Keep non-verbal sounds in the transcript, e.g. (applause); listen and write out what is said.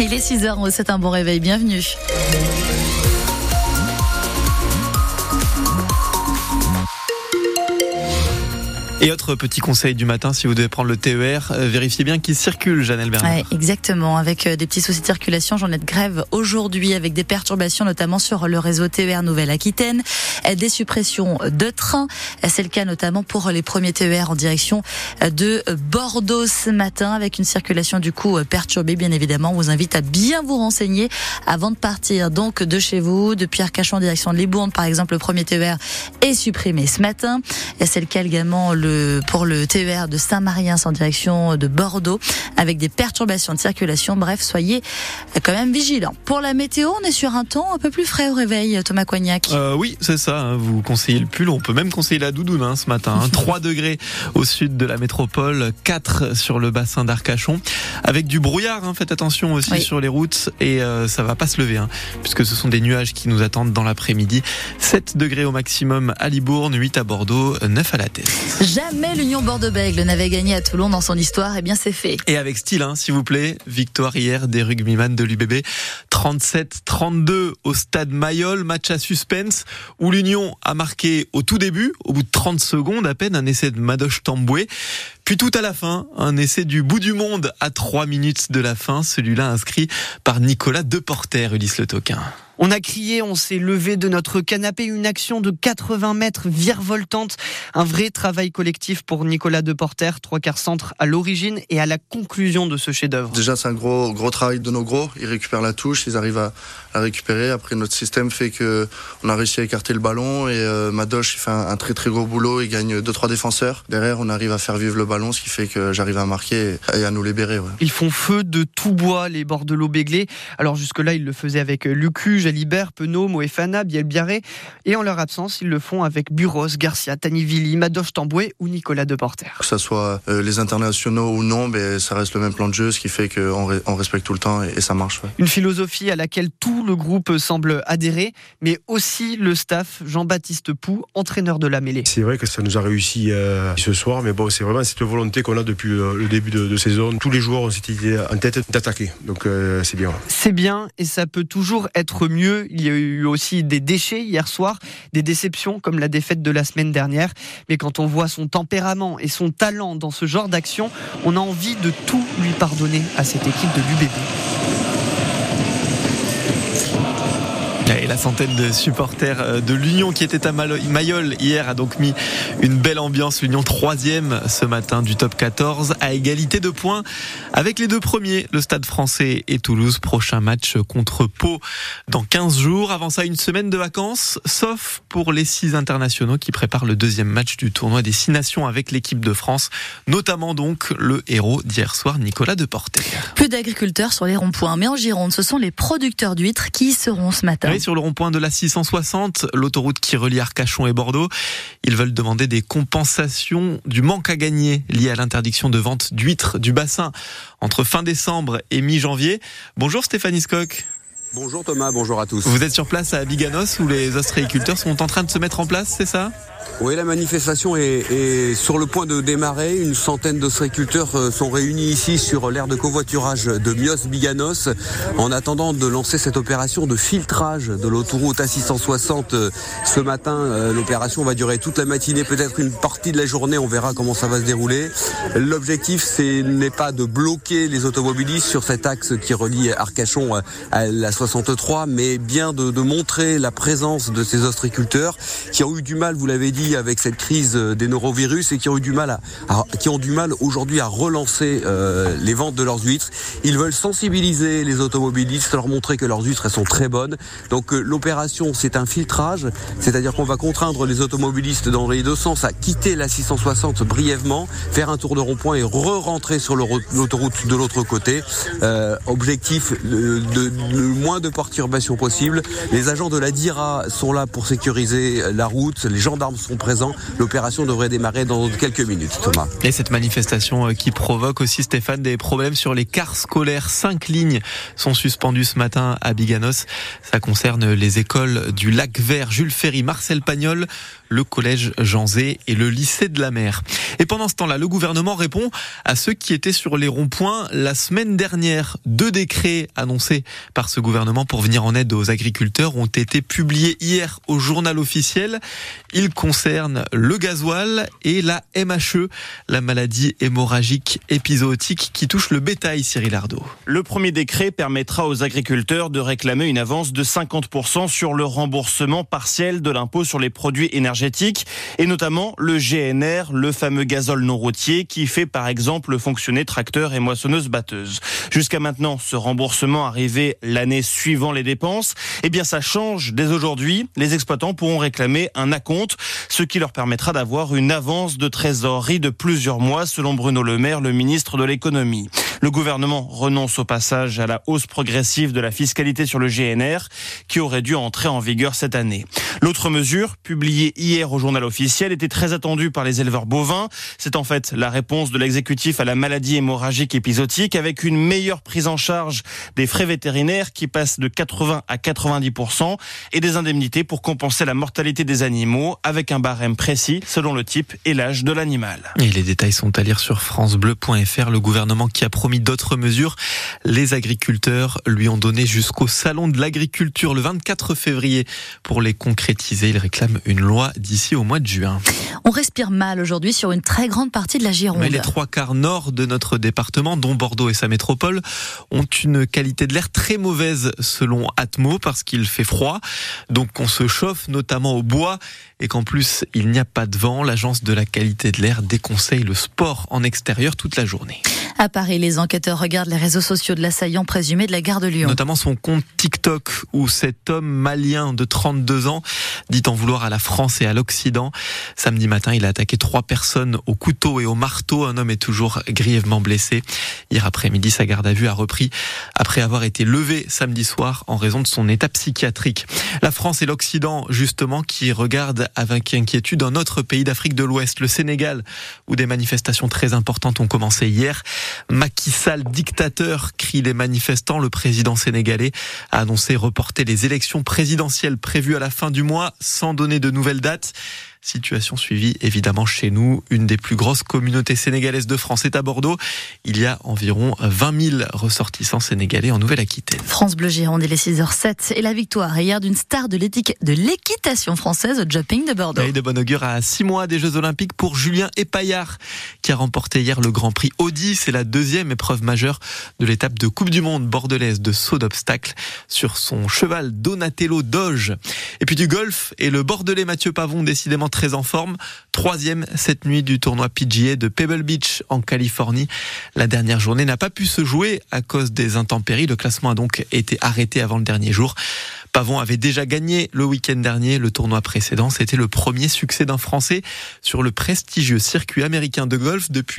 Il est 6h, c'est un bon réveil, bienvenue. Et autre petit conseil du matin, si vous devez prendre le TER, euh, vérifiez bien qu'il circule, Janelle Bernard. Ouais, exactement, avec euh, des petits soucis de circulation, j'en ai de grève aujourd'hui, avec des perturbations notamment sur le réseau TER Nouvelle-Aquitaine, euh, des suppressions de trains. C'est le cas notamment pour les premiers TER en direction de Bordeaux ce matin, avec une circulation du coup perturbée, bien évidemment. On vous invite à bien vous renseigner avant de partir donc de chez vous, depuis Arcachon en direction de Libourne, par exemple, le premier TER est supprimé ce matin. C'est le cas également le pour le TER de Saint-Marien en direction de Bordeaux avec des perturbations de circulation. Bref, soyez quand même vigilants. Pour la météo, on est sur un temps un peu plus frais au réveil, Thomas Coignac. Euh, oui, c'est ça. Hein. vous conseillez le pull. On peut même conseiller la doudoune hein, ce matin. 3 hein. (laughs) degrés au sud de la métropole, 4 sur le bassin d'Arcachon. Avec du brouillard, faites attention aussi sur les routes. Et euh, ça va pas se lever, puisque ce sont des nuages qui nous attendent dans l'après-midi. 7 degrés au maximum à Libourne, 8 à Bordeaux, 9 à la tête. Jamais l'Union Bordeaux-Bègles n'avait gagné à Toulon dans son histoire. et eh bien, c'est fait. Et avec style, hein, s'il vous plaît. Victoire hier des rugbyman de l'UBB. 37-32 au stade Mayol. Match à suspense où l'Union a marqué au tout début, au bout de 30 secondes à peine, un essai de Madoche Tamboué. Puis tout à la fin, un essai du bout du monde à 3 minutes de la fin. Celui-là inscrit par Nicolas Deporter, Ulysse Le Toquin. On a crié, on s'est levé de notre canapé, une action de 80 mètres virevoltante, un vrai travail collectif pour Nicolas Deporter, trois quarts centre à l'origine et à la conclusion de ce chef-d'œuvre. Déjà, c'est un gros, gros travail de nos gros. Ils récupèrent la touche, ils arrivent à, la récupérer. Après, notre système fait que on a réussi à écarter le ballon et euh, Madoche il fait un, très très gros boulot. Il gagne deux trois défenseurs. Derrière, on arrive à faire vivre le ballon, ce qui fait que j'arrive à marquer et à nous libérer. Ils font feu de tout bois les bordelot béglés. Alors jusque là, ils le faisaient avec Lucu, Jalibert, Penaud, Moefana, Bielbiaré. Et en leur absence, ils le font avec Buros, Garcia, Tanivili, Madoche Tamboué ou Nicolas Deporter. Que ce soit euh, les internationaux ou non, mais ça reste le même plan de jeu, ce qui fait qu'on on respecte tout le temps et, ça marche. Une philosophie à laquelle tout le groupe semble adhérer, mais aussi le staff, Jean-Baptiste Pou, entraîneur de la mêlée. C'est vrai que ça nous a réussi euh, ce soir, mais bon, c'est vraiment cette volonté qu'on a depuis euh, le début de, saison. Tous les joueurs ont cette idée en tête d'attaquer, donc c'est bien. C'est bien et ça peut toujours être mieux. Il y a eu aussi des déchets hier soir, des déceptions comme la défaite de la semaine dernière. Mais quand on voit son tempérament et son talent dans ce genre d'action, on a envie de tout lui pardonner à cette équipe de l'UBB. La centaine de supporters euh, de l'Union qui étaient à Mayol hier a donc mis une belle ambiance. L'Union troisième ce matin du top 14 à égalité de points avec les deux premiers, le Stade français et Toulouse. Prochain match contre Pau dans 15 jours. Avant ça, une semaine de vacances, sauf pour les six internationaux qui préparent le deuxième match du tournoi des six nations avec l'équipe de France, notamment donc le héros d'hier soir, Nicolas Deporter. Plus d'agriculteurs sur les ronds-points, mais en Gironde, ce sont les producteurs d'huîtres qui seront ce matin sur le rond-point de la 660, l'autoroute qui relie Arcachon et Bordeaux. Ils veulent demander des compensations du manque à gagner lié à l'interdiction de vente d'huîtres du bassin entre fin décembre et mi-janvier. Bonjour Stéphanie Skock. Bonjour Thomas, bonjour à tous. Vous êtes sur place à Biganos où les ostréiculteurs sont en train de se mettre en place, c'est ça? Oui, la manifestation est, sur le point de démarrer. Une centaine d'ostréiculteurs euh, sont réunis ici sur l'aire de covoiturage de Mios-Biganos en attendant de lancer cette opération de filtrage de l'autoroute A660 euh, ce matin. Euh, l'opération va durer toute la matinée, peut-être une partie de la journée. On verra comment ça va se dérouler. L'objectif, c'est n'est pas de bloquer les automobilistes sur cet axe qui relie Arcachon à la 63, mais bien de, de montrer la présence de ces ostréiculteurs qui ont eu du mal, vous l'avez avec cette crise des norovirus et qui ont eu du mal à, qui ont du mal aujourd'hui à relancer euh, les ventes de leurs huîtres. Ils veulent sensibiliser les automobilistes, leur montrer que leurs huîtres elles sont très bonnes. Donc euh, l'opération c'est un filtrage, c'est-à-dire qu'on va contraindre les automobilistes dans les deux sens à quitter la 660 brièvement, faire un tour de rond-point et re-rentrer sur l'autoroute de l'autre côté. Euh, objectif de, moins de perturbations possible. Les agents de la DIRA sont là pour sécuriser la route, les gendarmes sont présents. L'opération devrait démarrer dans quelques minutes, Thomas. Et cette manifestation euh, qui provoque aussi, Stéphane, des problèmes sur les cars scolaires. Cinq lignes sont suspendues ce matin à Biganos. Ça concerne les écoles du Lac Vert, Jules Ferry, Marcel Pagnol, le collège Jean Zé et le lycée de la mer. Et pendant ce temps-là, le gouvernement répond à ceux qui étaient sur les ronds-points la semaine dernière. Deux décrets annoncés par ce gouvernement pour venir en aide aux agriculteurs ont été publiés hier au journal officiel. Ils concernent le gasoil et la MHE, la maladie hémorragique épisodique qui touche le bétail, Cyril Ardo. Le premier décret permettra aux agriculteurs de réclamer une avance de 50% sur le remboursement partiel de l'impôt sur les produits énergétiques et notamment le GNR, le fameux gazole non routier qui fait par exemple fonctionner tracteurs et moissonneuses batteuses. Jusqu'à maintenant, ce remboursement arrivait l'année suivant les dépenses. Eh bien, ça change dès aujourd'hui. Les exploitants pourront réclamer un acompte, ce qui leur permettra d'avoir une avance de trésorerie de plusieurs mois, selon Bruno Le Maire, le ministre de l'économie. Le gouvernement renonce au passage à la hausse progressive de la fiscalité sur le GNR qui aurait dû entrer en vigueur cette année. L'autre mesure, publiée hier au journal officiel, était très attendue par les éleveurs bovins. C'est en fait la réponse de l'exécutif à la maladie hémorragique épisodique avec une meilleure prise en charge des frais vétérinaires qui passent de 80 à 90% et des indemnités pour compenser la mortalité des animaux avec un barème précis selon le type et l'âge de l'animal. Et les détails sont à lire sur francebleu.fr. Le gouvernement qui a promis d'autres mesures. Les agriculteurs lui ont donné jusqu'au salon de l'agriculture le 24 février pour les concrétiser. Ils réclament une loi d'ici au mois de juin. On respire mal aujourd'hui sur une très grande partie de la Gironde. Mais les trois quarts nord de notre département, dont Bordeaux et sa métropole, ont une qualité de l'air très mauvaise selon Atmo parce qu'il fait froid. Donc on se chauffe notamment au bois et qu'en plus il n'y a pas de vent. L'agence de la qualité de l'air déconseille le sport en extérieur toute la journée. À Paris, les enquêteurs regardent les réseaux sociaux de l'assaillant présumé de la gare de Lyon. Notamment son compte TikTok où cet homme malien de 32 ans dit en vouloir à la France et à l'Occident. Samedi matin, il a attaqué trois personnes au couteau et au marteau. Un homme est toujours grièvement blessé. Hier après-midi, sa garde à vue a repris après avoir été levé samedi soir en raison de son état psychiatrique. La France et l'Occident, justement, qui regardent avec inquiétude un autre pays d'Afrique de l'Ouest, le Sénégal, où des manifestations très importantes ont commencé hier. Macky Sall, dictateur, crient les manifestants. Le président sénégalais a annoncé reporter les élections présidentielles prévues à la fin du mois sans donner de nouvelles dates. Situation suivie évidemment chez nous. Une des plus grosses communautés sénégalaises de France est à Bordeaux. Il y a environ 20 000 ressortissants sénégalais en Nouvelle-Aquitaine. France Bleu Gironde, il est 6h07 et la victoire hier d'une star de l'équitation française au jumping de Bordeaux. Et de bon augure à 6 mois des Jeux Olympiques pour Julien Epaillard qui a remporté hier le Grand Prix Audi. C'est la deuxième épreuve majeure de l'étape de Coupe du Monde bordelaise de saut d'obstacle sur son cheval Donatello Doge. Et puis du golf et le bordelais Mathieu Pavon décidément très en forme. Troisième cette nuit du tournoi PGA de Pebble Beach en Californie. La dernière journée n'a pas pu se jouer à cause des intempéries. Le classement a donc été arrêté avant le dernier jour. Pavon avait déjà gagné le week-end dernier le tournoi précédent. C'était le premier succès d'un Français sur le prestigieux circuit américain de golf depuis